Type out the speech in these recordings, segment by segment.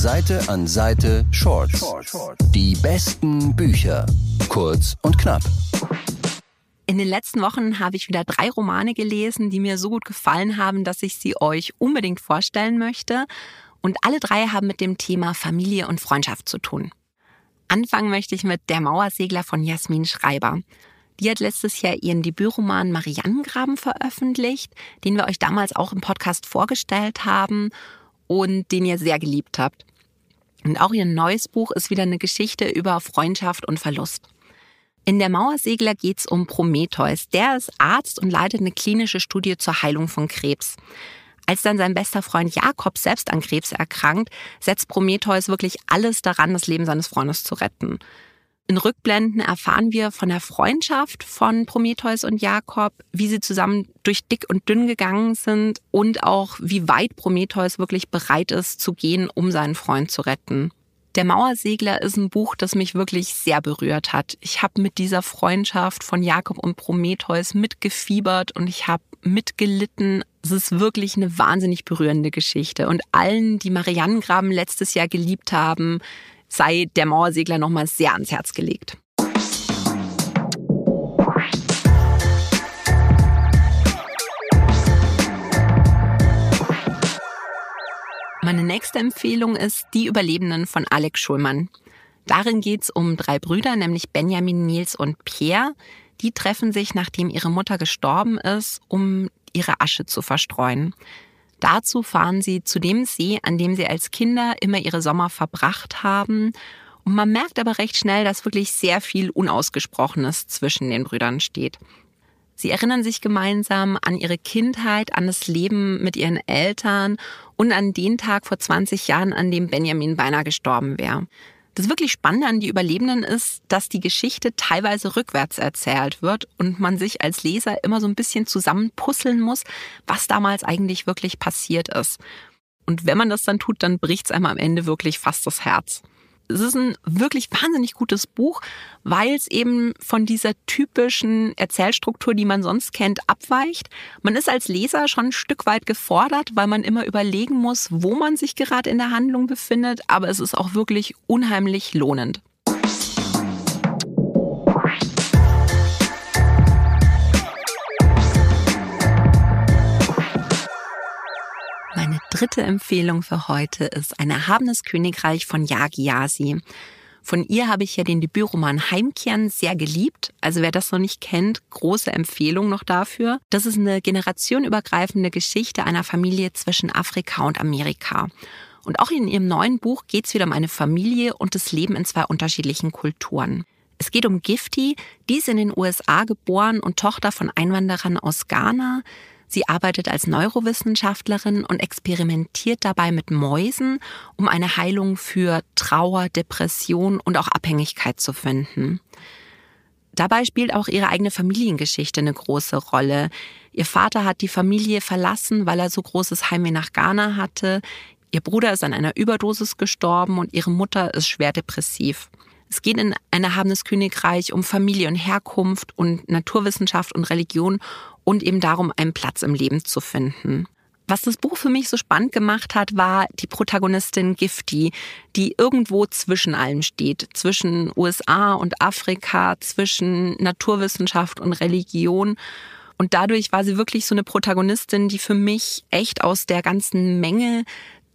Seite an Seite Shorts. Die besten Bücher. Kurz und knapp. In den letzten Wochen habe ich wieder drei Romane gelesen, die mir so gut gefallen haben, dass ich sie euch unbedingt vorstellen möchte. Und alle drei haben mit dem Thema Familie und Freundschaft zu tun. Anfangen möchte ich mit Der Mauersegler von Jasmin Schreiber. Die hat letztes Jahr ihren Debütroman Mariannengraben veröffentlicht, den wir euch damals auch im Podcast vorgestellt haben und den ihr sehr geliebt habt. Und auch ihr neues Buch ist wieder eine Geschichte über Freundschaft und Verlust. In der Mauersegler geht es um Prometheus. Der ist Arzt und leitet eine klinische Studie zur Heilung von Krebs. Als dann sein bester Freund Jakob selbst an Krebs erkrankt, setzt Prometheus wirklich alles daran, das Leben seines Freundes zu retten. In Rückblenden erfahren wir von der Freundschaft von Prometheus und Jakob, wie sie zusammen durch dick und dünn gegangen sind und auch wie weit Prometheus wirklich bereit ist zu gehen, um seinen Freund zu retten. Der Mauersegler ist ein Buch, das mich wirklich sehr berührt hat. Ich habe mit dieser Freundschaft von Jakob und Prometheus mitgefiebert und ich habe mitgelitten. Es ist wirklich eine wahnsinnig berührende Geschichte. Und allen, die Mariannengraben letztes Jahr geliebt haben, sei der Mauersegler nochmal sehr ans Herz gelegt. Meine nächste Empfehlung ist Die Überlebenden von Alex Schulmann. Darin geht es um drei Brüder, nämlich Benjamin, Nils und Pierre. Die treffen sich, nachdem ihre Mutter gestorben ist, um ihre Asche zu verstreuen. Dazu fahren sie zu dem See, an dem sie als Kinder immer ihre Sommer verbracht haben. Und man merkt aber recht schnell, dass wirklich sehr viel Unausgesprochenes zwischen den Brüdern steht. Sie erinnern sich gemeinsam an ihre Kindheit, an das Leben mit ihren Eltern und an den Tag vor 20 Jahren, an dem Benjamin beinahe gestorben wäre. Das wirklich Spannende an die Überlebenden ist, dass die Geschichte teilweise rückwärts erzählt wird und man sich als Leser immer so ein bisschen zusammenpuzzeln muss, was damals eigentlich wirklich passiert ist. Und wenn man das dann tut, dann bricht es einem am Ende wirklich fast das Herz es ist ein wirklich wahnsinnig gutes Buch, weil es eben von dieser typischen Erzählstruktur, die man sonst kennt, abweicht. Man ist als Leser schon ein Stück weit gefordert, weil man immer überlegen muss, wo man sich gerade in der Handlung befindet, aber es ist auch wirklich unheimlich lohnend. Dritte Empfehlung für heute ist Ein erhabenes Königreich von Yagi Yasi. Von ihr habe ich ja den Debütroman Heimkehren sehr geliebt. Also wer das noch nicht kennt, große Empfehlung noch dafür. Das ist eine generationenübergreifende Geschichte einer Familie zwischen Afrika und Amerika. Und auch in ihrem neuen Buch geht es wieder um eine Familie und das Leben in zwei unterschiedlichen Kulturen. Es geht um Gifty, die ist in den USA geboren und Tochter von Einwanderern aus Ghana. Sie arbeitet als Neurowissenschaftlerin und experimentiert dabei mit Mäusen, um eine Heilung für Trauer, Depression und auch Abhängigkeit zu finden. Dabei spielt auch ihre eigene Familiengeschichte eine große Rolle. Ihr Vater hat die Familie verlassen, weil er so großes Heimweh nach Ghana hatte. Ihr Bruder ist an einer Überdosis gestorben und ihre Mutter ist schwer depressiv. Es geht in ein erhabenes Königreich um Familie und Herkunft und Naturwissenschaft und Religion und eben darum, einen Platz im Leben zu finden. Was das Buch für mich so spannend gemacht hat, war die Protagonistin Gifty, die irgendwo zwischen allem steht, zwischen USA und Afrika, zwischen Naturwissenschaft und Religion. Und dadurch war sie wirklich so eine Protagonistin, die für mich echt aus der ganzen Menge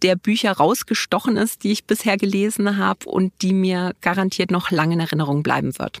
der Bücher rausgestochen ist, die ich bisher gelesen habe und die mir garantiert noch lange in Erinnerung bleiben wird.